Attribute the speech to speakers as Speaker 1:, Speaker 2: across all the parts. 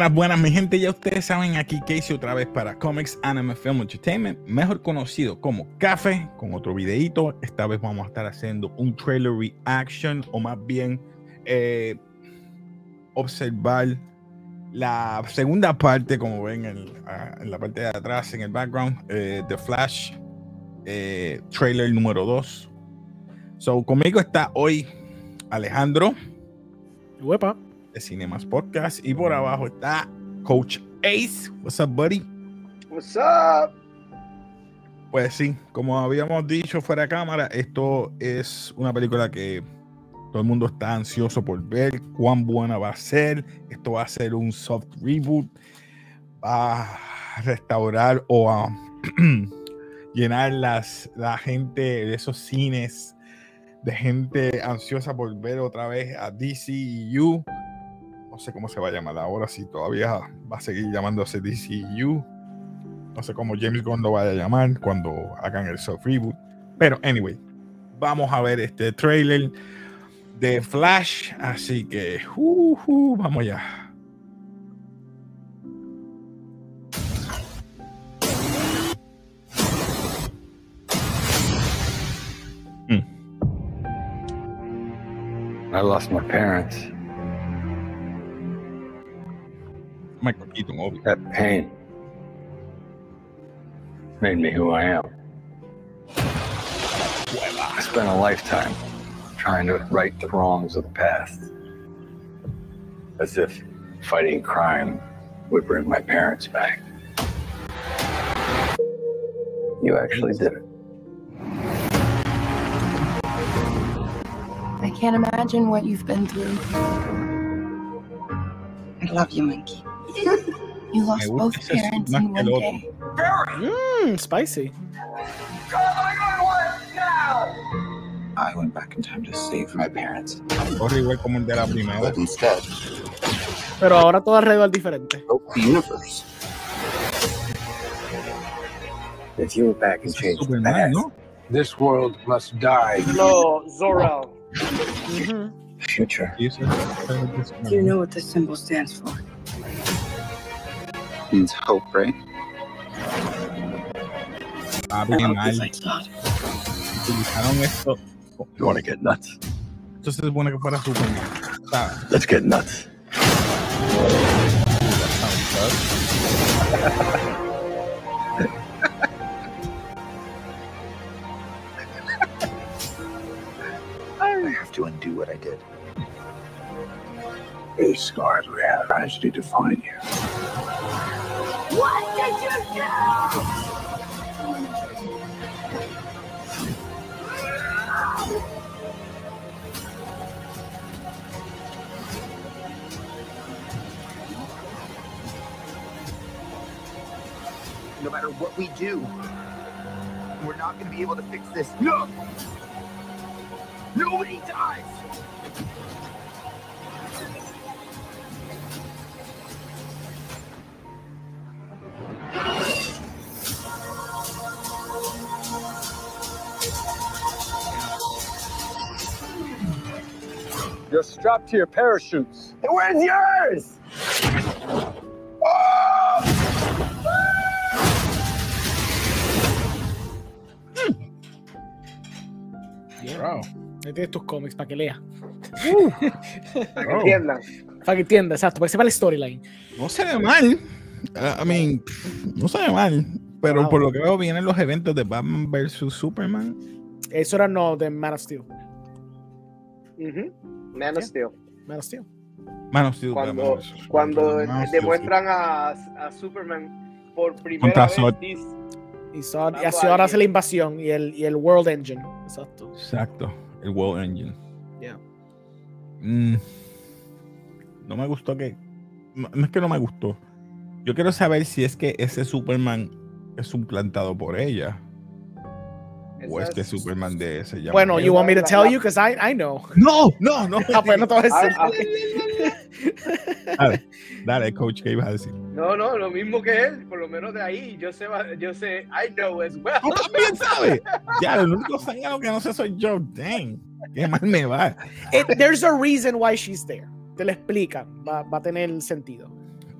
Speaker 1: Buenas, buenas, mi gente. Ya ustedes saben, aquí Casey otra vez para Comics Anime Film Entertainment, mejor conocido como Café, con otro videito. Esta vez vamos a estar haciendo un trailer reaction, o más bien eh, observar la segunda parte, como ven en, ah, en, la parte de atrás, en el background, eh, The Flash, eh, trailer número 2. So, conmigo está hoy Alejandro.
Speaker 2: Huepa
Speaker 1: de Cinemas Podcast. Y por abajo está Coach Ace. What's up, buddy?
Speaker 3: What's up?
Speaker 1: Pues sí, como habíamos dicho fuera de cámara, esto es una película que todo el mundo está ansioso por ver cuán buena va a ser. Esto va a ser un soft reboot. Va a restaurar o a llenar las, la gente de esos cines de gente ansiosa por ver otra vez a DCU sé cómo se va a llamar ahora, si todavía va a seguir llamándose DCU. No sé cómo James Gunn lo vaya a llamar cuando hagan el soft reboot. Pero, anyway, vamos a ver este trailer de Flash. Así que, uh, uh, vamos ya.
Speaker 4: Hmm. I lost my parents.
Speaker 1: Michael Keaton, obvio.
Speaker 4: That pain made me who I am. I spent a lifetime trying to right the wrongs of the past. As if fighting crime would bring my parents back. You actually did it.
Speaker 5: I can't imagine what you've been through. I love you, Monkey. You lost both parents in one day.
Speaker 2: Mmm, spicy.
Speaker 6: I went back in time to save my parents.
Speaker 1: igual como el de la primera. ¿eh?
Speaker 6: But instead,
Speaker 2: Pero ahora todo alrededor diferente.
Speaker 6: broke the universe.
Speaker 4: If you went back and changed the
Speaker 1: Superman,
Speaker 4: past,
Speaker 1: ¿no?
Speaker 4: this world must die.
Speaker 3: No, Zor-El.
Speaker 2: Ujú.
Speaker 4: The future.
Speaker 1: Sí, eso es-
Speaker 5: Do you know what this symbol stands for?
Speaker 6: Means hope, right?
Speaker 1: Bien oh, mal.
Speaker 5: I thought.
Speaker 1: Utilizaron esto.
Speaker 4: You want to get nuts?
Speaker 1: Esto se supone que fuera Superman. O sea,
Speaker 4: Let's get nuts.
Speaker 6: I have to undo what I did.
Speaker 4: These scars we have tragedy define you.
Speaker 6: No matter what we do, we're not going to be able to fix this. No! Nobody dies!
Speaker 4: You're strapped to your parachutes.
Speaker 6: Where's yours?
Speaker 1: bro,
Speaker 2: Ahí tienes tus cómics para que leas.
Speaker 3: Para que entiendan.
Speaker 2: Para que entiendas, exacto, para que sepa la storyline.
Speaker 1: No se ve mal. I mean, no se ve mal. Pero
Speaker 2: Wow.
Speaker 1: por lo que veo, vienen los eventos de Batman vs Superman.
Speaker 2: Eso era no de Man of Steel.
Speaker 3: Ujú. Man of Steel.
Speaker 2: Man of Steel.
Speaker 1: Man of Steel,
Speaker 3: Cuando, cuando
Speaker 1: Superman, Man of Steel,
Speaker 3: demuestran a, a Superman por primera
Speaker 1: Contra
Speaker 3: vez.
Speaker 2: Y, y así ahora hace la invasión y el, y el World Engine. Exacto.
Speaker 1: Exacto, el World Engine.
Speaker 2: Yeah.
Speaker 1: Mm, no me gustó que. No, no es que no me gustó. Yo quiero saber si es que ese Superman es suplantado por ella. O
Speaker 3: esa
Speaker 1: es que
Speaker 3: es-
Speaker 1: Superman de ese llama.
Speaker 2: Bueno, you want me to tell you because I, I know.
Speaker 1: No, no, no.
Speaker 2: Ah, pues no te voy a decir.
Speaker 3: Ah,
Speaker 1: Dale, dale, coach, ¿qué ibas a decir?
Speaker 3: No, no, lo mismo que él, por lo menos de ahí, yo sé, yo sé, I know as well.
Speaker 1: Tú también sabes. Ya, el único sangrado que no sé soy yo. Dang. Qué mal me va.
Speaker 2: It- there's a reason why she's there. Te lo explican. Va, va a tener sentido.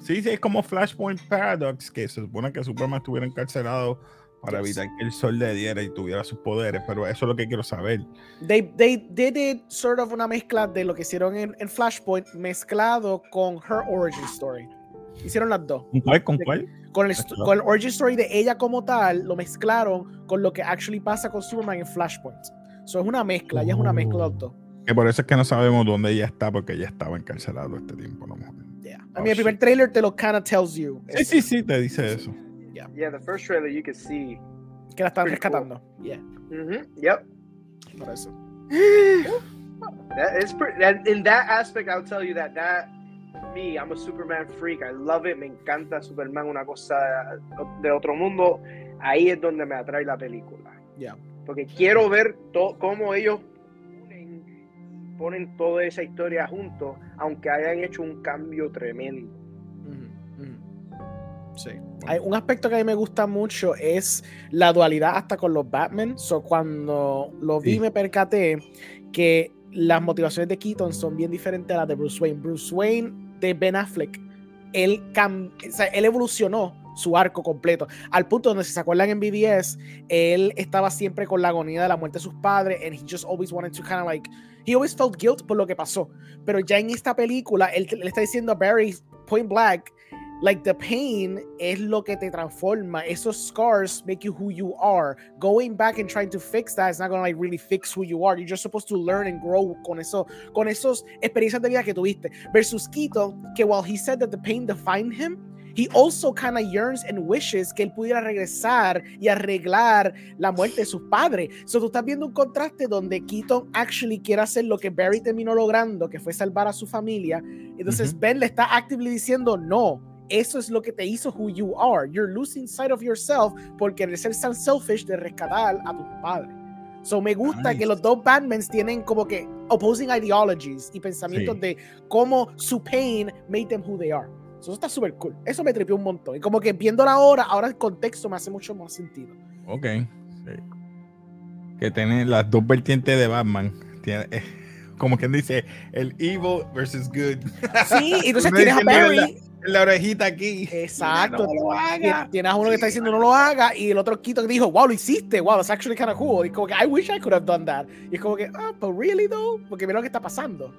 Speaker 1: Sí, sí, es como Flashpoint Paradox, que se supone que Superman estuviera encarcelado para
Speaker 2: Yes.
Speaker 1: evitar que el sol le diera y tuviera sus poderes, pero eso es lo que quiero saber.
Speaker 2: They, they, did sort of una mezcla de lo que hicieron en, en Flashpoint mezclado con her origin story. Hicieron las dos.
Speaker 1: ¿Con cuál? ¿Con cuál?
Speaker 2: Con el, con el origin story de ella como tal, lo mezclaron con lo que actually pasa con Superman en Flashpoint. So es una mezcla, ella es una mezcla de dos.
Speaker 1: Que por eso es que no sabemos dónde ella está, porque ella estaba encarcelado este tiempo. ¿no?
Speaker 2: Yeah. I
Speaker 1: Oh,
Speaker 2: mean, el primer trailer te lo kinda tells you.
Speaker 1: Sí, sí, sí, te dice eso.
Speaker 3: Yeah, the first trailer you could see.
Speaker 2: Que la están
Speaker 3: Pretty cool.
Speaker 2: rescatando. Yeah,
Speaker 3: Mm-hmm. Yep.
Speaker 2: por eso.
Speaker 3: That is pretty. In that aspect, I'll tell you that that me, I'm a Superman freak. I love it. Me encanta Superman, una cosa de otro mundo. Ahí es donde me atrae la película.
Speaker 2: Yeah.
Speaker 3: Porque quiero ver to- cómo ellos ponen, ponen toda esa historia juntos, aunque hayan hecho un cambio tremendo.
Speaker 2: Sí. Hay un aspecto que a mí me gusta mucho es la dualidad hasta con los Batman. So, cuando lo vi
Speaker 1: Sí.
Speaker 2: me percaté que las motivaciones de Keaton son bien diferentes a las de Bruce Wayne. Bruce Wayne de Ben Affleck, él, cam- o sea, él evolucionó su arco completo al punto donde si se acuerdan en BBS él estaba siempre con la agonía de la muerte de sus padres and he just always wanted to kind of like he always felt guilt por lo que pasó pero ya en esta película él le está diciendo a Barry point blank like the pain es lo que te transforma esos scars make you who you are going back and trying to fix that is not gonna like really fix who you are you're just supposed to learn and grow con eso con esos experiencias de vida que tuviste versus Keaton que while he said that the pain defined him he also kind of yearns and wishes que él pudiera regresar y arreglar la muerte de sus padres. So tú estás viendo un contraste donde Keaton actually quiere hacer lo que Barry terminó logrando, que fue salvar a su familia. Entonces. Ben le está actively diciendo, no, eso es lo que te hizo who you are. You're losing sight of yourself por querer ser tan selfish de rescatar a tus padres. So me gusta
Speaker 1: Nice.
Speaker 2: que los dos Batmans tienen como que opposing ideologies y pensamientos
Speaker 1: Sí.
Speaker 2: de cómo su pain made them who they are. So, eso está súper cool. Eso me tripió un montón. Y como que viéndola ahora, ahora el contexto me hace mucho más sentido.
Speaker 1: Ok. sí. Que tiene las dos vertientes de Batman. Tiene, eh, como quien dice, el evil versus good.
Speaker 2: Sí, entonces tienes a Barry.
Speaker 1: La, la orejita aquí.
Speaker 2: Exacto.
Speaker 1: No lo haga.
Speaker 2: Tien- Tienes a uno que está diciendo no lo haga y el otro quito que dijo, wow, lo hiciste, wow, that's actually kind of cool. Y como que, I wish I could have done that. Y es como que, ah, but really though, porque mira lo que está pasando.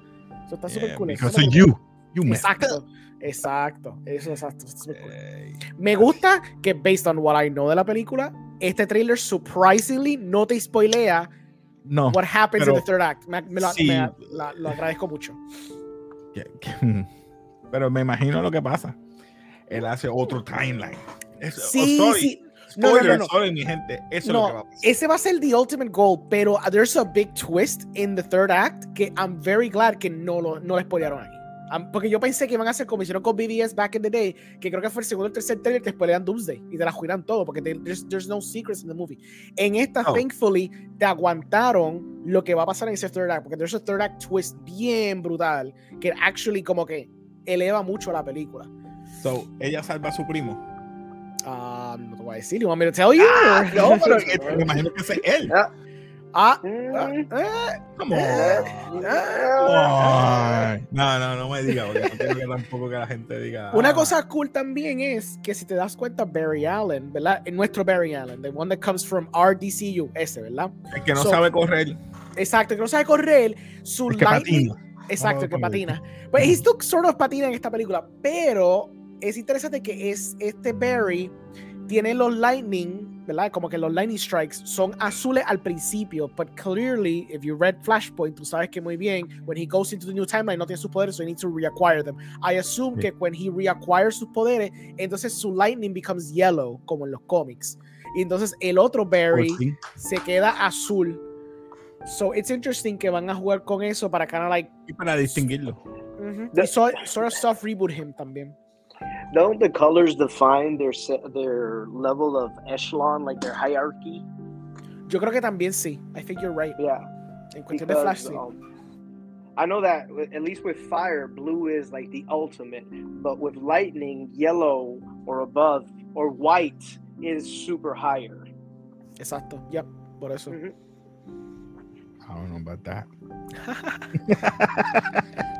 Speaker 2: Eso está súper
Speaker 1: Yeah,
Speaker 2: cool. Eso
Speaker 1: because
Speaker 2: me
Speaker 1: of
Speaker 2: gusta.
Speaker 1: you. You
Speaker 2: Exacto, exacto. Eso exacto. está súper cool. Me gusta que, based on what I know de la película, este trailer surprisingly no te spoilea
Speaker 1: No.
Speaker 2: what happens in
Speaker 1: pero-
Speaker 2: the third act. Me, me lo,
Speaker 1: sí.
Speaker 2: me- la- lo agradezco mucho.
Speaker 1: que- pero me imagino lo que pasa. Él hace otro timeline. Eso- oh,
Speaker 2: Sí,
Speaker 1: sorry.
Speaker 2: sí. No, no, no,
Speaker 1: Spoiler,
Speaker 2: no.
Speaker 1: sorry, mi gente. Eso es lo que va
Speaker 2: No,
Speaker 1: a pasar.
Speaker 2: ese va a ser the ultimate goal, pero there's a big twist in the third act que I'm very glad que no lo, no lo spoilearon aquí. Um, porque yo pensé que iban a hacer como hicieron con BBS back in the day, que creo que fue el segundo o el tercer trailer, te spoilean Doomsday y te la juran todo, porque te- there's, there's no secrets in the movie. En esta,
Speaker 1: Oh.
Speaker 2: thankfully, te aguantaron lo que va a pasar en ese third act, porque there's a third act twist bien brutal, que actually como que eleva mucho la película.
Speaker 1: So, ella salva a su primo.
Speaker 2: Um, no te voy a decir, you want me to tell you?
Speaker 1: Ah, no, pero me imagino que es él.
Speaker 2: Ah,
Speaker 3: Mm,
Speaker 2: ah, eh,
Speaker 1: Come on.
Speaker 3: ah,
Speaker 1: Ay, No, no, no me diga, porque no quiero que tampoco que la gente diga.
Speaker 2: Una
Speaker 1: ah,
Speaker 2: cosa cool también es que si te das cuenta, Barry Allen, ¿verdad? En nuestro Barry Allen, the one that comes from RDCU, ese, ¿verdad?
Speaker 1: El que no
Speaker 2: so-
Speaker 1: sabe correr,
Speaker 2: Exacto, que no sabe correr, su
Speaker 1: el que.
Speaker 2: Exacto, que patina. Pues he still sort of patina en esta película, pero es interesante que es este Barry tiene los lightning, ¿verdad? Como que los lightning strikes son azules al principio, but clearly, if you read Flashpoint, tú sabes que muy bien, when he goes into the new timeline no tiene sus poderes, so he needs to reacquire them. I assume
Speaker 1: Sí.
Speaker 2: que when he reacquires sus poderes, entonces su lightning becomes yellow, como en los cómics. Y entonces el otro Barry
Speaker 1: Por fin.
Speaker 2: se queda azul. So it's interesting que van a jugar con eso para kind of like
Speaker 1: Y para distinguirlo.
Speaker 2: Ujú.
Speaker 3: The-
Speaker 2: Y so- sort of soft reboot him también.
Speaker 3: Don't the colors define their their level of echelon, like their hierarchy?
Speaker 2: Yo creo que también sí. I think you're right.
Speaker 3: Yeah.
Speaker 2: En cuestión de
Speaker 3: Because,
Speaker 2: Flash, sí.
Speaker 3: um, I know that at least with fire, blue is like the ultimate, but with lightning, yellow or above or white is super higher.
Speaker 2: Exacto. Yep. Por eso.
Speaker 3: Mhm.
Speaker 1: I don't know about that.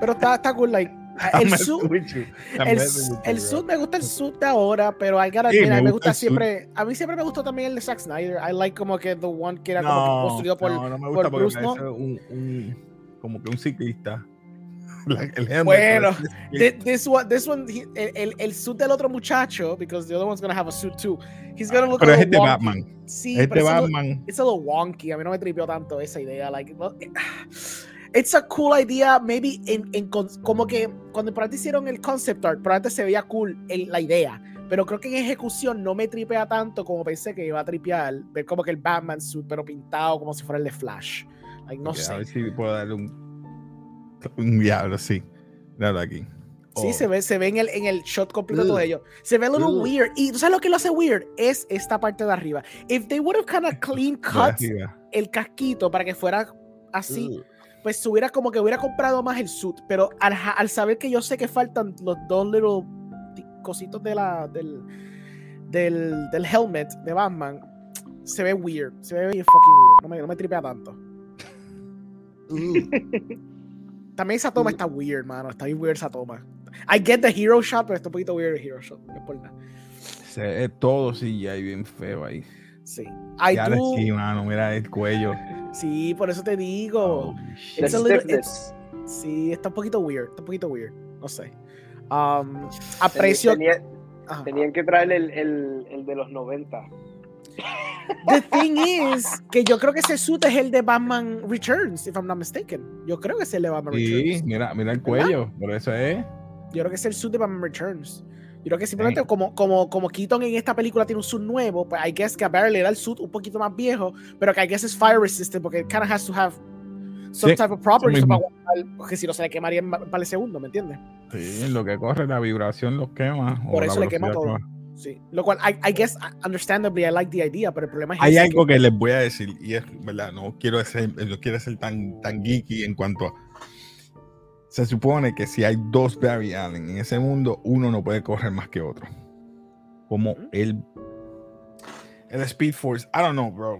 Speaker 2: Pero está, está cool, like, El
Speaker 1: I'm. I'm
Speaker 2: el, el suit me gusta el suit de ahora, pero gotta
Speaker 1: Sí, me
Speaker 2: me
Speaker 1: gusta
Speaker 2: siempre, a mí siempre me gustó también el de Zack Snyder. I like como que the one que era como que
Speaker 1: No,
Speaker 2: construido por,
Speaker 1: no, no me
Speaker 2: por
Speaker 1: gusta porque
Speaker 2: Bruce, ¿no?
Speaker 1: un, un- como que un ciclista. La- el
Speaker 2: Bueno, Thi- This one, this one, he- el, el, suit del otro muchacho, because the other one's gonna have a suit too. He's gonna look
Speaker 1: Pero
Speaker 2: a
Speaker 1: es de
Speaker 2: wonky.
Speaker 1: Batman.
Speaker 2: Sí,
Speaker 1: Es de
Speaker 2: it's a little-
Speaker 1: Batman.
Speaker 2: it's a little wonky. A mí no me tripió tanto esa idea. Like, it's a cool idea. Maybe en, en como que cuando por antes hicieron el concept art, por antes se veía cool el- la idea. Pero creo que en ejecución no me tripea tanto como pensé que iba a tripear. Ver como que el Batman suit, pero pintado como si fuera el de Flash. Like, no
Speaker 1: Ok, A
Speaker 2: sé.
Speaker 1: ver si puedo darle un, un diablo, sí. Dale aquí.
Speaker 2: Sí,
Speaker 1: Oh.
Speaker 2: se ve, se ve en el, en el shot completo todo
Speaker 1: Ugh.
Speaker 2: ello. Se ve a little
Speaker 1: Ugh.
Speaker 2: weird. Y ¿tú sabes lo que lo hace weird? Es esta parte de arriba. If they would have kind of clean
Speaker 1: De
Speaker 2: cut el casquito para que fuera así,
Speaker 1: Ugh.
Speaker 2: pues se hubiera como que hubiera comprado más el suit. Pero al, al saber que yo sé que faltan los dos little cositos de la, del, del, del helmet de Batman, se ve weird. Se ve bien fucking weird. No me, no me tripea tanto. También esa toma está weird, mano. Está bien weird esa toma. I get the hero shot, pero está un poquito weird el hero shot. No es por nada.
Speaker 1: Se ve todo sí ya y bien feo ahí.
Speaker 2: Sí. I
Speaker 1: Ya
Speaker 2: do.
Speaker 1: sí, mano, mira el cuello.
Speaker 2: Sí, por eso te digo.
Speaker 3: The
Speaker 2: It's a little-
Speaker 3: stiffness.
Speaker 2: Sí, está un poquito weird. Está un poquito weird. No sé. Um, aprecio.
Speaker 3: Tenía- tenían que traer el, el, el de los 90.
Speaker 2: The thing is que yo creo que ese suit es el de Batman Returns, if I'm not mistaken. Yo creo que es el de Batman
Speaker 1: Sí,
Speaker 2: Returns.
Speaker 1: mira, mira el cuello. Por eso es.
Speaker 2: Yo creo que es el suit de Batman Returns. Yo creo que simplemente como, como, como Keaton en esta película tiene un suit nuevo, pues I guess que a Barry le da el suit un poquito más viejo, pero que I guess es fire resistant porque it kind of has to have some
Speaker 1: Sí,
Speaker 2: type of properties para aguantar, porque si no se le quemaría para el segundo, ¿me entiendes?
Speaker 1: Sí, lo que corre, la vibración los quema.
Speaker 2: Por eso le quema todo. Sí. Lo cual, I, I guess, understandably, I like the idea, pero el problema es
Speaker 1: Hay
Speaker 2: ese
Speaker 1: algo
Speaker 2: que-
Speaker 1: que les voy a decir, y es verdad, no quiero ser, no quiero ser tan, tan geeky en cuanto a. Se supone que si hay dos Barry Allen en ese mundo, uno no puede correr más que otro. Como el. El Speed Force. I don't know, bro.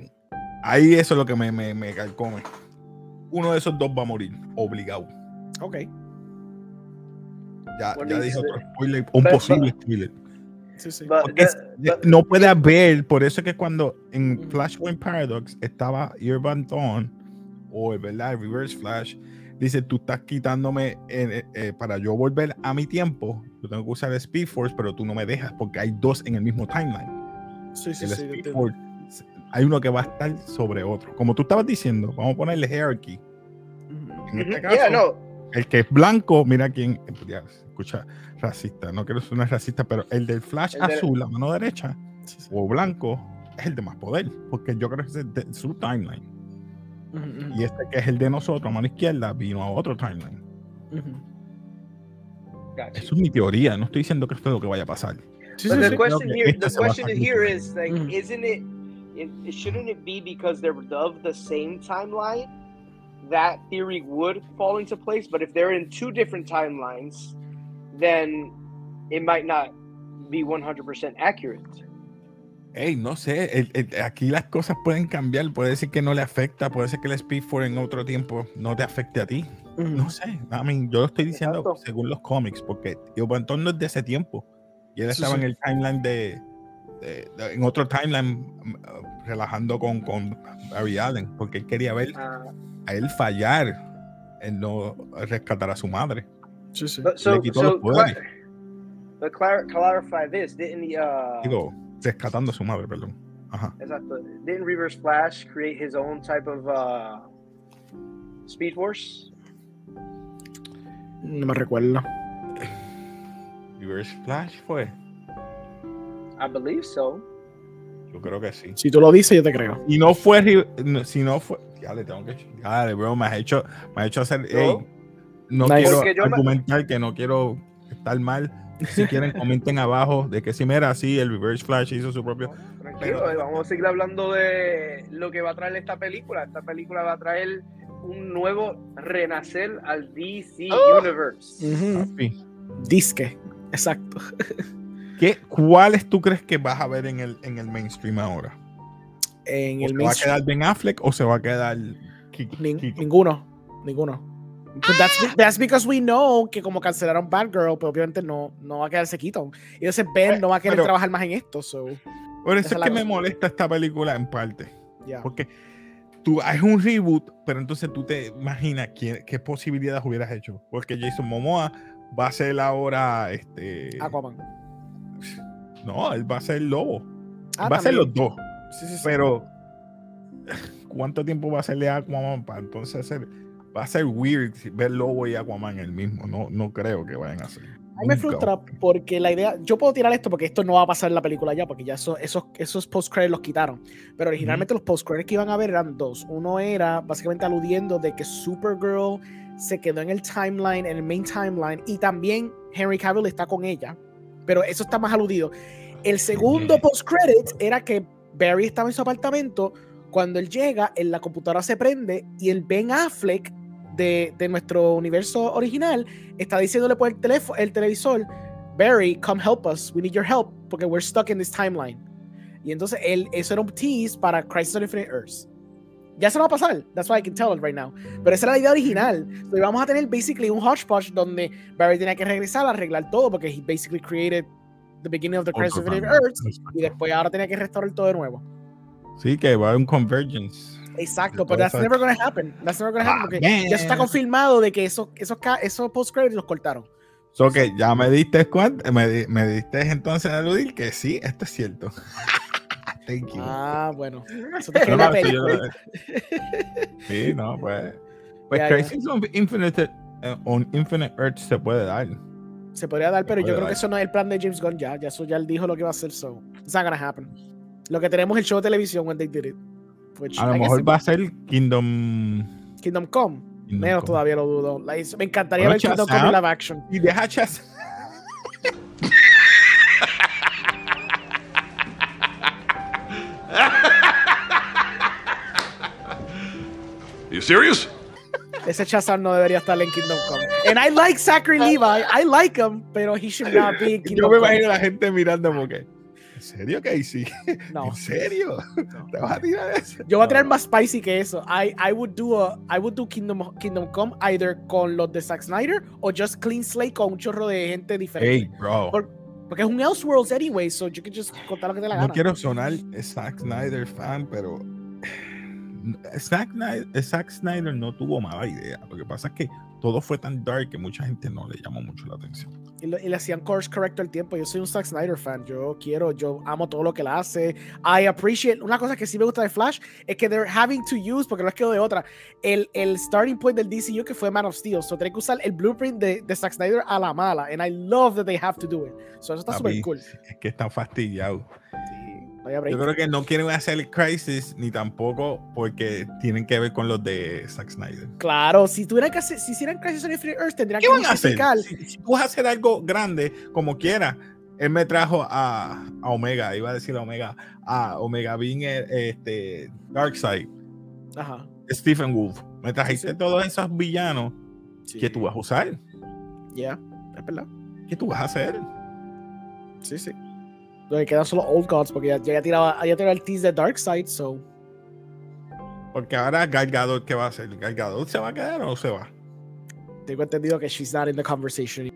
Speaker 1: Ahí eso es lo que me, me, me calcome. Uno de esos dos va a morir, obligado.
Speaker 2: Ok.
Speaker 1: Ya, ya dije otro spoiler, un
Speaker 3: pero-
Speaker 1: posible spoiler.
Speaker 2: Sí, sí.
Speaker 3: But
Speaker 1: Porque
Speaker 3: the- but-
Speaker 1: no puede haber, por eso es que cuando en. Flashpoint Paradox estaba Urban Dawn, o ¿verdad? El Reverse Flash, dice, tú estás quitándome eh, eh, para yo volver a mi tiempo, yo tengo que usar Speed Force, pero tú no me dejas porque hay dos en el mismo timeline.
Speaker 2: Sí, sí,
Speaker 1: el
Speaker 2: sí,
Speaker 1: Speed. Force, hay uno que va a estar sobre otro. Como tú estabas diciendo, vamos a ponerle hierarchy.
Speaker 2: Ujú.
Speaker 1: En este caso,
Speaker 3: Yeah, no.
Speaker 1: el que es blanco, mira quién, ya, escucha racista, no quiero sonar racista, pero el del Flash
Speaker 3: El de-
Speaker 1: azul, la mano derecha,
Speaker 2: Sí, sí.
Speaker 1: o blanco es el de más poder, porque yo creo que es de su timeline.
Speaker 2: Ujú, ujú,
Speaker 1: Y este que es el de nosotros, a mano izquierda, vino a otro timeline.
Speaker 2: ujú.
Speaker 3: Gotcha.
Speaker 1: Eso es mi teoría, no estoy diciendo que esto es lo que vaya a pasar.
Speaker 2: Sí,
Speaker 3: But
Speaker 2: sí,
Speaker 3: the
Speaker 2: sí.
Speaker 3: question
Speaker 1: que
Speaker 3: here, the question here is like,
Speaker 2: Mm.
Speaker 3: isn't it, it? it- Shouldn't it be because they're of the same timeline? That theory would fall into place. But if they're in two different timelines, then it might not be one hundred percent accurate.
Speaker 1: Ey, no sé, el- el- aquí las cosas pueden cambiar, puede ser que no le afecta, puede ser que el Speed Force en otro tiempo no te afecte a ti. No sé, I mean, yo lo estoy diciendo
Speaker 3: Exacto.
Speaker 1: según los cómics, porque Urban no es de ese tiempo. Y él
Speaker 2: Sí,
Speaker 1: estaba
Speaker 2: sí.
Speaker 1: en el timeline de, de- de- en otro timeline, mm, uh, relajando con, con Barry Allen, porque él quería ver
Speaker 3: Uh,
Speaker 1: a él fallar en no rescatar a su madre.
Speaker 2: Sí, sí.
Speaker 3: but so,
Speaker 1: Le quitó
Speaker 3: so
Speaker 1: los poderes.
Speaker 3: cla- but clar- clarify this: didn't the uh,
Speaker 1: Digo, rescatando a su madre, perdón. Ajá.
Speaker 3: exactly, didn't Reverse Flash create his own type of uh, Speed Force?
Speaker 2: No me recuerdo.
Speaker 1: Reverse Flash fue.
Speaker 3: I believe so.
Speaker 1: Yo creo que sí.
Speaker 2: Si tú lo dices, yo te creo.
Speaker 1: Y no fue, si no fue, ya le tengo que, dale, bro, me has hecho, me has hecho hacer,
Speaker 3: No.
Speaker 1: ey, no
Speaker 2: Nice.
Speaker 1: quiero
Speaker 3: me-
Speaker 1: argumentar que no quiero estar mal. Si quieren, comenten abajo de que si mira así, el Reverse Flash hizo su propio.
Speaker 3: Tranquilo,
Speaker 1: Pero-
Speaker 3: eh, vamos a seguir hablando de lo que va a traer esta película. Esta película va a traer un nuevo renacer al DC
Speaker 1: Oh.
Speaker 3: Universe.
Speaker 2: Disque. Exacto.
Speaker 1: ¿Qué, ¿Cuáles tú crees que vas a ver en el, en el mainstream ahora?
Speaker 2: En
Speaker 1: ¿O
Speaker 2: el
Speaker 1: ¿Se va a quedar Ben Affleck o se va a quedar
Speaker 2: nin- ninguno. Ninguno. But that's, that's because we know que como cancelaron Batgirl, pues obviamente no, no va a quedarse Keaton. Y entonces Ben no va a querer
Speaker 1: Pero-
Speaker 2: trabajar más en esto, so,
Speaker 1: Por eso
Speaker 2: es
Speaker 1: es que me
Speaker 2: cosa.
Speaker 1: molesta esta película en parte.
Speaker 2: yeah.
Speaker 1: Porque tú haces un reboot, pero entonces tú te imaginas qué, qué posibilidades hubieras hecho. Porque Jason Momoa va a ser ahora este.
Speaker 2: Aquaman.
Speaker 1: No, él va a ser el lobo.
Speaker 2: Ah,
Speaker 1: va a ser
Speaker 2: también.
Speaker 1: los dos.
Speaker 2: Sí, sí, sí.
Speaker 1: Pero ¿cuánto tiempo va a serle a Aquaman para entonces hacer? Va a ser weird ver Lobo y Aquaman el mismo. No, no creo que vayan a hacer.
Speaker 2: A mí me frustra porque la idea, yo puedo tirar esto porque esto no va a pasar en la película ya, porque ya eso- esos, esos post-credits los quitaron. Pero originalmente los post-credits que iban a ver eran dos. Uno era básicamente aludiendo de que Supergirl se quedó en el timeline, en el main timeline, y también Henry Cavill está con ella. Pero eso está más aludido. El segundo
Speaker 1: Ujú.
Speaker 2: post-credits era que Barry estaba en su apartamento. Cuando él llega, en la computadora se prende y el Ben Affleck de, de nuestro universo original está diciéndole por el teléfono, el televisor, Barry, come help us, we need your help, porque we're stuck in this timeline. Y entonces él, eso era un tease para Crisis on Infinite Earths. Ya se va a pasar, that's why I can tell it right now. Pero esa era la idea original. So, vamos a tener basically un hodgepodge donde Barry tenía que regresar a arreglar todo porque he basically created the beginning of the Crisis on Infinite Earths y después ahora tenía que restaurar todo de nuevo.
Speaker 1: Sí, que va a haber un convergence.
Speaker 2: Exacto, pero that's never gonna happen. That's never gonna happen
Speaker 1: Ah,
Speaker 2: porque ya está
Speaker 1: man.
Speaker 2: confirmado de que esos, esos, esos post-credits los cortaron.
Speaker 1: So que ya me diste cuenta, me, me diste entonces a aludir que sí, esto es cierto. Thank you.
Speaker 2: Ah, bueno. Eso te
Speaker 1: No, no, sí, yo-
Speaker 2: película.
Speaker 1: sí, no, pues. Pues
Speaker 2: Ya, ya.
Speaker 1: Crisis on Infinite, eh, on Infinite Earth se puede dar.
Speaker 2: Se podría dar, pero yo
Speaker 1: puede
Speaker 2: creo que
Speaker 1: dar.
Speaker 2: eso no es el plan de James Gunn ya. Ya eso ya él dijo lo que va a hacer, so it's not gonna happen. Lo que tenemos es el show de televisión when they did it. Which
Speaker 1: A lo
Speaker 2: I
Speaker 1: mejor va a ser Kingdom.
Speaker 2: Kingdom Come.
Speaker 1: Kingdom
Speaker 2: Menos
Speaker 1: Come.
Speaker 2: todavía lo dudo. Like, me encantaría
Speaker 1: Bueno,
Speaker 2: ver Kingdom Come en live action.
Speaker 1: Y deja Chas.
Speaker 7: You serious?
Speaker 2: Ese Shazam no debería estar en Kingdom Come. And I like Zachary Levi. I like him, pero he should not be in
Speaker 1: Yo
Speaker 2: Kingdom
Speaker 1: me
Speaker 2: Come.
Speaker 1: imagino a la gente mirando como que. ¿En serio, Casey?
Speaker 2: No.
Speaker 1: ¿En serio? ¿Te vas a tirar eso?
Speaker 2: Yo voy a traer
Speaker 1: No.
Speaker 2: más spicy que eso. I, I would do a I would do Kingdom Kingdom Come either con los de Zack Snyder o just clean slate con un chorro de gente diferente.
Speaker 1: Hey, bro.
Speaker 2: Por- porque es un Elseworlds anyway, so you can just contar lo que te la
Speaker 1: No
Speaker 2: gana.
Speaker 1: quiero sonar Zack Snyder fan, pero Zack Snyder, Zack Snyder no tuvo mala idea. Lo que pasa es que todo fue tan dark que mucha gente no le llamó mucho la atención.
Speaker 2: Y, lo- y le hacían course correct todo el tiempo. Yo soy un Zack Snyder fan. Yo quiero, yo amo todo lo que él hace. I appreciate. Una cosa que sí me gusta de Flash es que they're having to use, porque no les quedo de otra, el, el starting point del DCU que fue Man of Steel. So tienen que usar el blueprint de, de Zack Snyder a la mala. And I love that they have to do it. So eso está súper cool.
Speaker 1: Es que están fastidiados. Yo creo que no quieren hacer Crisis ni tampoco porque tienen que ver con los de Zack Snyder.
Speaker 2: Claro, si tuvieran que hacer, si hicieran Crisis on Infinite Earth, tendrían
Speaker 1: ¿Qué
Speaker 2: que
Speaker 1: van a hacer? Si, si tú vas a hacer algo grande, como quiera, él me trajo a, a Omega, iba a decir a Omega, a Omega Bean, eh, este, Darkseid,
Speaker 2: Ajá.
Speaker 1: Stephen Wolf. Me trajiste
Speaker 2: Sí.
Speaker 1: todos esos villanos que tú vas a usar.
Speaker 2: Yeah, es verdad.
Speaker 1: ¿Qué tú vas a hacer?
Speaker 2: Sí, sí. Que quedan son los Old Gods, porque ya, ya tiraba, ya tiraba el tease de Darkseid, so.
Speaker 1: Porque ahora Gal Gadot, ¿qué va a hacer? ¿Gal Gadot se va a quedar o no se va?
Speaker 2: Tengo entendido que she's not in the conversation.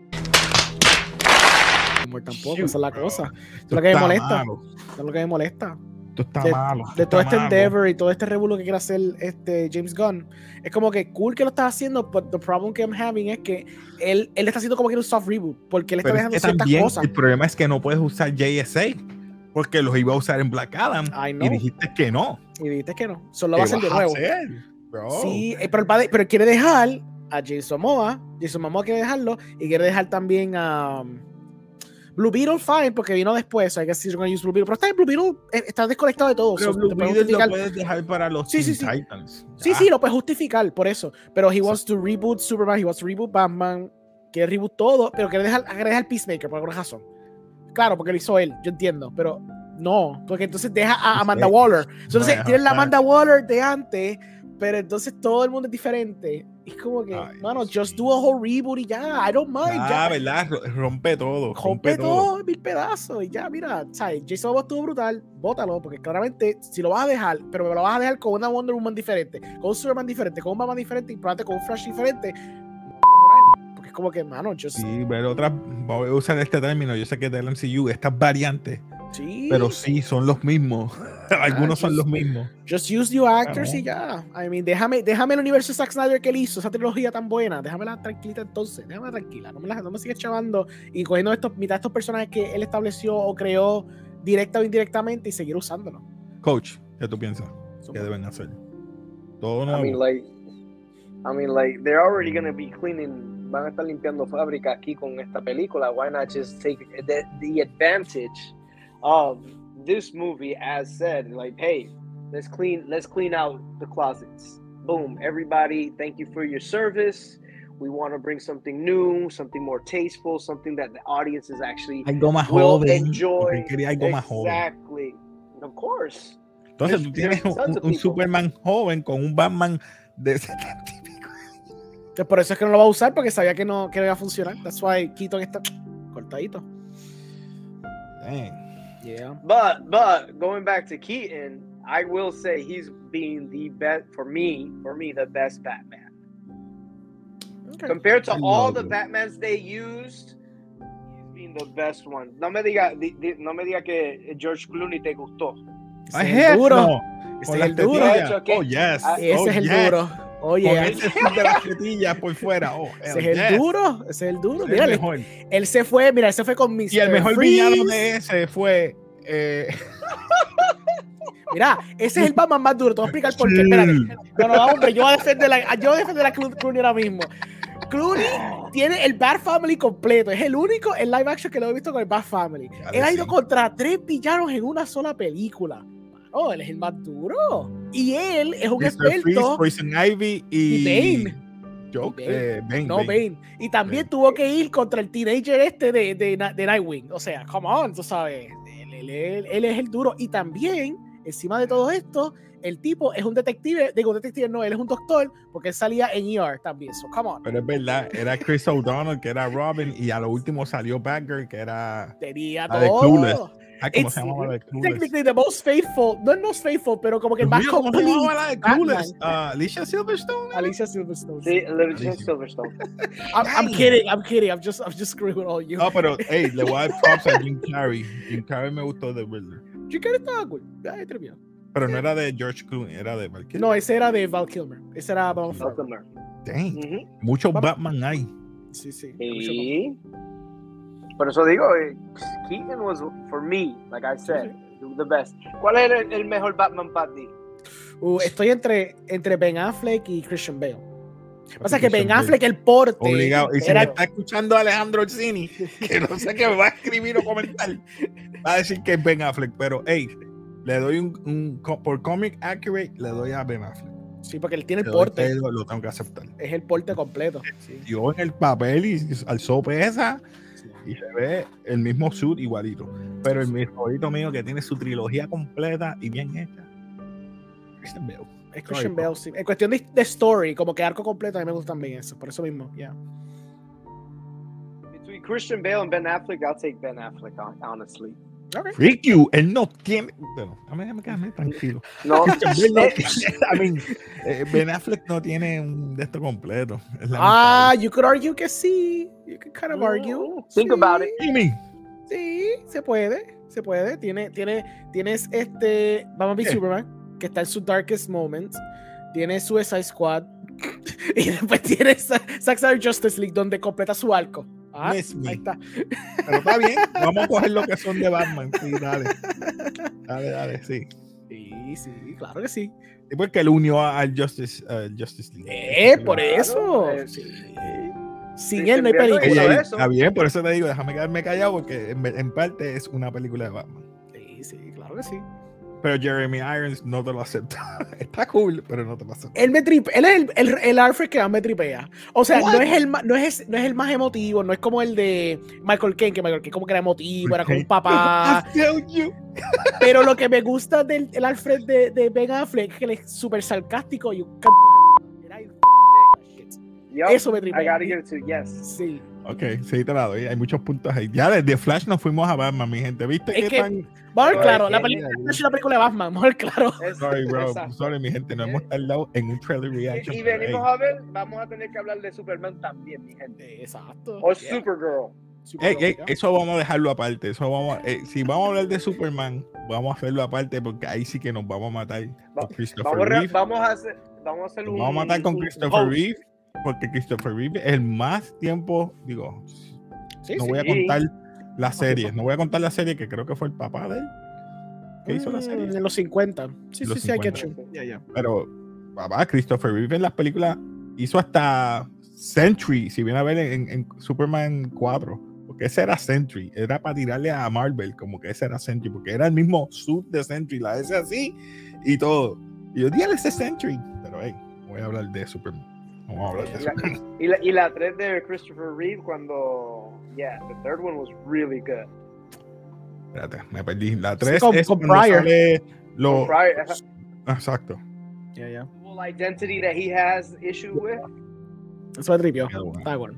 Speaker 2: Tampoco,
Speaker 1: Shoot,
Speaker 2: esa es la
Speaker 1: bro.
Speaker 2: cosa.
Speaker 1: Esto
Speaker 2: lo que me molesta.
Speaker 1: malo,
Speaker 2: Eso es lo que me molesta.
Speaker 1: Esto está
Speaker 2: De-
Speaker 1: malo.
Speaker 2: De todo este
Speaker 1: malo.
Speaker 2: endeavor y todo este revuelo que quiere hacer este James Gunn. Es como que cool que lo está haciendo, but the problem que I'm having es que él, él está haciendo como que un soft reboot, porque él está
Speaker 1: Pero es
Speaker 2: dejando
Speaker 1: que
Speaker 2: ciertas
Speaker 1: también
Speaker 2: cosas.
Speaker 1: el problema es que no puedes usar JSA porque los iba a usar en Black Adam y dijiste que no.
Speaker 2: Y dijiste que no. Solo va a
Speaker 1: ¿Qué
Speaker 2: hacer de nuevo.
Speaker 1: hacer?
Speaker 2: Sí, eh, pero, él va de- pero él quiere dejar a Jason Momoa. Jason Momoa quiere dejarlo y quiere dejar también a um, Blue Beetle, fine, porque vino después. Hay que decir, use Blue Beetle. Pero está Blue Beetle eh, está desconectado de todo.
Speaker 1: Pero
Speaker 2: so,
Speaker 1: Blue Beetle lo puedes dejar para los
Speaker 2: Sí, sí, sí.
Speaker 1: Titans.
Speaker 2: Sí,
Speaker 1: Ya.
Speaker 2: sí, lo puedes justificar por eso. Pero he wants to reboot Superman, he wants to reboot Batman, quiere reboot todo, pero quiere dejar, dejar Peacemaker por alguna razón. Claro, porque lo hizo él, yo entiendo, pero no, porque entonces deja a Amanda. Waller. Entonces
Speaker 1: Bueno,
Speaker 2: tienes la. Amanda Waller de antes, pero entonces todo el mundo es diferente. Es como que,
Speaker 1: Ay,
Speaker 2: mano,
Speaker 1: sí.
Speaker 2: just do a whole reboot y ya, I don't mind.
Speaker 1: Ah,
Speaker 2: ya.
Speaker 1: ¿verdad? Ro- Rompe todo.
Speaker 2: Rompe
Speaker 1: Rompe todo.
Speaker 2: mil pedazos y ya, mira, ¿sabes? Jason Momoa estuvo brutal, bótalo, porque claramente si lo vas a dejar, pero me lo vas a dejar con una Wonder Woman diferente, con un Superman diferente, con un Batman diferente y probablemente con un Flash diferente, como que, mano, yo
Speaker 1: Sí, pero otras, voy a usar este término, yo sé que del MCU, estas variantes,
Speaker 2: sí.
Speaker 1: pero sí, son los mismos. Algunos son los mismos.
Speaker 2: Just use new actors y ya. I mean, déjame, déjame el universo de Zack Snyder que él hizo, esa trilogía tan buena. Déjamela tranquilita entonces. Déjamela tranquila. No me, la, no me sigas chavando y cogiendo estos, mitad de estos personajes que él estableció o creó directa o indirectamente y seguir usándolo.
Speaker 1: Coach, ¿qué tú piensas que deben hacer? Todo
Speaker 3: I
Speaker 1: nuevo.
Speaker 3: mean, like, I mean, like, they're already gonna be cleaning, van a estar limpiando fábrica aquí con esta película. Why not just take the, the advantage of this movie as said, like, hey, let's clean, let's clean out the closets. Boom, everybody, thank you for your service. We want to bring something new, something more tasteful, something that the audience is actually
Speaker 1: algo más
Speaker 3: will
Speaker 1: joven.
Speaker 3: enjoy.
Speaker 1: porque quería algo más joven.
Speaker 3: Exactly. Of course.
Speaker 1: Entonces tú
Speaker 3: There's-
Speaker 1: tienes un, un. Superman joven con un Batman de 70 y pico.
Speaker 2: Entonces, por eso es que no lo va a usar porque sabía que no, que no iba a funcionar. That's why Keaton está cortadito.
Speaker 1: Dang.
Speaker 2: Yeah.
Speaker 3: But but going back to Keaton, I will say he's being the best for me. For me, the best Batman
Speaker 2: Okay.
Speaker 3: compared to all
Speaker 1: love
Speaker 3: the. Batmans they used. He's being the best one. No me diga, di- di- no me diga que George Clooney te gustó.
Speaker 2: Ese
Speaker 1: I
Speaker 2: es el duro.
Speaker 1: no.
Speaker 2: Ese es el duro.
Speaker 3: hecho, que-
Speaker 1: Oh, yes.
Speaker 3: Ah,
Speaker 2: Ese
Speaker 1: Oh,
Speaker 2: es el
Speaker 1: yes.
Speaker 2: duro. Oye,
Speaker 1: Con ese de las tetillas por fuera. Oh,
Speaker 2: ese es el duro. Ese es el duro.
Speaker 1: Ese es
Speaker 2: Mira,
Speaker 1: el
Speaker 2: él,
Speaker 1: mejor.
Speaker 2: él se fue, mira, él se fue con Mr.
Speaker 1: Y el mejor
Speaker 2: Freeze.
Speaker 1: villano de ese fue. eh,
Speaker 2: Mira, ese es el Batman más duro. Te voy a explicar por qué. Espérate. No, no, hombre, yo voy a defender a, yo voy a defender a Clo- Clooney ahora mismo. Clooney tiene el Bat Family completo. Es el único en live action que lo he visto con el Bat Family. Él ha ido contra tres villanos en una sola película. Oh, él es el más duro. Y él es un
Speaker 1: Mr. Freeze,
Speaker 2: experto.
Speaker 1: Poison Ivy y.
Speaker 2: Y Bane.
Speaker 1: Joke,
Speaker 2: Bane.
Speaker 1: eh, Bane,
Speaker 2: No,
Speaker 1: Bane.
Speaker 2: Y también tuvo que ir contra el teenager este de, de, de Nightwing. O sea, come on, tú sabes. Él, él- él- él es el duro. Y también, encima de todo esto, el tipo es un detective. Digo, detective no, él es un doctor porque él salía en ER también. So, come on.
Speaker 1: Pero es verdad, era Chris O'Donnell, que era Robin, y a lo último salió Batgirl, que era.
Speaker 2: Tenía
Speaker 1: de Clueless. Ah, ¿cómo
Speaker 2: It's
Speaker 1: se llamaba la de Clueless?
Speaker 2: Technically the most faithful. No el most faithful, pero como que más
Speaker 1: ¿Cómo se
Speaker 2: complete.
Speaker 1: llamaba la de
Speaker 2: Batman.
Speaker 1: Clueless? Ah, Alicia Silverstone.
Speaker 2: Alicia Silverstone.
Speaker 3: Sí,
Speaker 1: Alicia.
Speaker 3: Silverstone.
Speaker 2: I'm, I'm kidding, I'm kidding. I'm just, I'm just screwing with all you.
Speaker 1: No, pero, hey, le voy a dar props a Jim Carrey. Jim Carrey me gustó de Riddler.
Speaker 2: Chica estaba cool. Ay, tremendo.
Speaker 1: Pero no era de George Clooney, era de Val Kilmer.
Speaker 2: No, ese era de Val Kilmer. Ese era Batman
Speaker 3: Val. Kilmer.
Speaker 1: Dang, muchos
Speaker 2: Vamos.
Speaker 1: Batman hay.
Speaker 2: Sí, sí.
Speaker 3: Sí. Por eso digo, eh, Keaton was for me, like I said, the best. ¿Cuál es el, el mejor Batman para ti?
Speaker 2: Uh, estoy entre, entre Ben Affleck y Christian Bale. O sea que Ben. Affleck, el porte.
Speaker 1: Obligado. Y si
Speaker 2: era-
Speaker 1: me está escuchando Alejandro Orsini, que no sé qué va a escribir o comentar, va a decir que es Ben Affleck. Pero, hey, le doy un, un- por Comic Accurate, le doy a Ben Affleck.
Speaker 2: Sí, porque él tiene
Speaker 1: Le
Speaker 2: el porte.
Speaker 1: Lo, lo tengo que aceptar.
Speaker 2: Es el porte completo. Sí.
Speaker 1: Dio en el papel y alzó pesa y se ve el mismo suit igualito. Pero el mi favorito mío que tiene su trilogía completa y bien hecha. Christian Bale.
Speaker 2: Es Christian Bale, sí. En cuestión de, de story, como que arco completo, a mí me gusta también eso. Por eso mismo, ya.
Speaker 3: Between Christian Bale and Ben Affleck, I'll take Ben Affleck, hon- honestly.
Speaker 2: Ok.
Speaker 1: Freak you, él no tiene. Bueno, dame, déjame quedarme tranquilo.
Speaker 3: No,
Speaker 1: no I mean, eh, Ben Affleck no tiene un de esto completo. Es
Speaker 2: Ah, you could argue que sí. You could kind of argue.
Speaker 3: Think
Speaker 2: Sí,
Speaker 3: about it.
Speaker 1: Jimmy,
Speaker 2: Sí, se puede. Se puede. Tiene, tiene, tienes este. Vamos a ver. Superman, que está en su darkest moment. Tiene Suicide Squad. y después tiene Zack Snyder Justice League, donde completa su arco. Ah,
Speaker 1: Miss me.
Speaker 2: ahí está.
Speaker 1: pero está bien. Vamos a coger lo que son de Batman. Sí, dale. Dale, dale, sí.
Speaker 2: Sí, sí, claro que sí.
Speaker 1: Y porque él unió al Justice, al Justice League.
Speaker 2: Eh, por
Speaker 3: Claro,
Speaker 2: eso.
Speaker 3: eh,
Speaker 2: Sí. Sin
Speaker 3: Christian
Speaker 2: él no hay película.
Speaker 3: eso.
Speaker 1: Está bien, por eso te digo, déjame quedarme callado porque en, en parte es una película de Batman.
Speaker 2: Sí, sí, claro que sí.
Speaker 1: Pero Jeremy Irons no te lo acepta. Está cool, pero no te lo acepta.
Speaker 2: Él me tripe, él es el, el, el Alfred que más me tripea. O sea,
Speaker 1: What?
Speaker 2: no es, el, no, es, no es el más emotivo, no es como el de Michael Caine, que Michael Caine como que era emotivo, era como un papá. Pero lo que me gusta del el Alfred de, de Ben Affleck es que él es súper sarcástico y un canto. Eso me
Speaker 3: I
Speaker 2: tripea.
Speaker 3: gotta give it to yes.
Speaker 2: Sí.
Speaker 1: Ok, sí, te la doy. Hay muchos puntos ahí. Ya desde Flash nos fuimos a Batman, mi gente. ¿Viste
Speaker 2: Es
Speaker 1: qué
Speaker 2: que-
Speaker 1: tan.
Speaker 2: Vamos a claro, la película es una película de Batman, vamos a ver claro.
Speaker 3: Es-
Speaker 1: Sorry, bro.
Speaker 3: exacto.
Speaker 1: Sorry, mi gente. No hemos tardado en un trailer reaction.
Speaker 3: Y, venimos
Speaker 1: hey.
Speaker 3: a ver, vamos a tener que hablar de Superman también, mi gente.
Speaker 2: Exacto.
Speaker 3: O
Speaker 2: Yeah.
Speaker 3: Supergirl.
Speaker 1: Ey, ey,
Speaker 2: Supergirl,
Speaker 1: eso vamos a dejarlo aparte. Eso vamos a- eh, si vamos a hablar de Superman, vamos a hacerlo aparte porque ahí sí que nos vamos a matar
Speaker 3: Va-
Speaker 1: con Christopher
Speaker 3: Vamos,
Speaker 1: Reeve.
Speaker 3: vamos a hacer, vamos a hacer
Speaker 1: Nos
Speaker 3: un.
Speaker 1: vamos a matar con Christopher. Reeve porque Christopher Reeve es el más tiempo, digo,
Speaker 2: Sí,
Speaker 1: no
Speaker 2: sí.
Speaker 1: voy a contar la serie, no voy a contar la serie que creo que fue el papá de él que hizo la
Speaker 2: Mm,
Speaker 1: serie.
Speaker 2: En los 50. Sí,
Speaker 1: Los
Speaker 2: sí, sí, hay que
Speaker 1: 50.
Speaker 2: Ya, ya.
Speaker 1: Pero, papá, Christopher Reeve en las películas hizo hasta Sentry, si viene a ver en, en Superman 4. Porque ese era Sentry, era para tirarle a Marvel, como que ese era Sentry, porque era el mismo suit de Sentry, la S así y todo. Y yo, dígale ese Sentry. Pero, hey, voy a hablar de Superman. Vamos a hablar de
Speaker 3: Y la,
Speaker 1: Superman.
Speaker 3: y, la, y la 3 de Christopher Reeve cuando. Yeah, the third one was really good.
Speaker 1: Espérate, me perdí. La 3
Speaker 2: con-
Speaker 1: es
Speaker 2: con Pryor.
Speaker 1: sale lo.
Speaker 3: Con Pryor, ajá.
Speaker 1: Exacto.
Speaker 3: The whole identity that he has issue with.
Speaker 2: Eso.
Speaker 1: Qué bueno.
Speaker 2: Está bueno.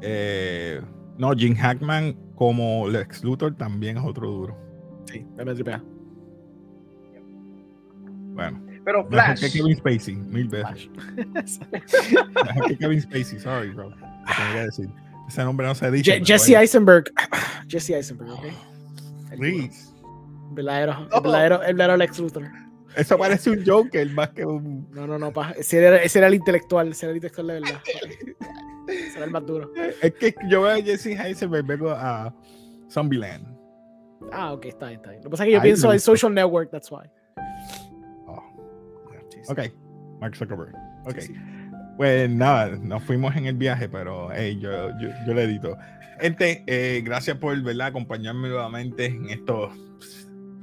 Speaker 1: Eh, no, Jim Hackman como Lex Luthor también es otro duro.
Speaker 2: Sí, me tripea.
Speaker 1: Bueno,
Speaker 3: Pero
Speaker 1: mejor que
Speaker 3: Flash.
Speaker 1: Kevin Spacey, mil veces. Mejor que Kevin Spacey, sorry, bro. Que decir. Ese nombre no se ha dicho.
Speaker 2: Je- Jesse Eisenberg. Jesse Eisenberg, ok. El
Speaker 1: please.
Speaker 3: Oh.
Speaker 2: el verdadero, el verdadero Lex Luthor.
Speaker 1: Eso parece un Joker más que un.
Speaker 2: No, no, no, pa. Ese era, ese era el intelectual, ese era el intelectual de verdad. Ese era el más duro.
Speaker 1: Es que yo veo a Jesse Eisenberg, vengo a Zombieland.
Speaker 2: Ah, ok, está bien, está bien. Lo que pasa es que yo
Speaker 1: Ahí
Speaker 2: pienso en. Social Network, that's why. Sí.
Speaker 1: ok, Mark Zuckerberg. Ok.
Speaker 2: Sí, sí.
Speaker 1: Pues nada, nos fuimos en el viaje, pero hey, yo, yo, yo le edito. Gente, eh, gracias por ¿verdad? acompañarme nuevamente en estos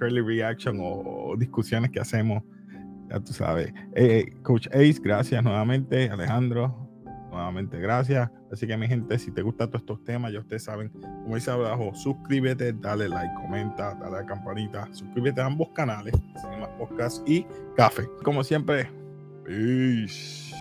Speaker 1: early reaction o, o discusiones que hacemos. Ya tú sabes. Eh, Coach Ace, gracias nuevamente. Alejandro, nuevamente gracias. Así que mi gente, si te gustan todos estos temas, ya ustedes saben, como dice abajo, suscríbete, dale like, comenta, dale a la campanita, suscríbete a ambos canales, Cinemas Podcast y Café. Como siempre, peace.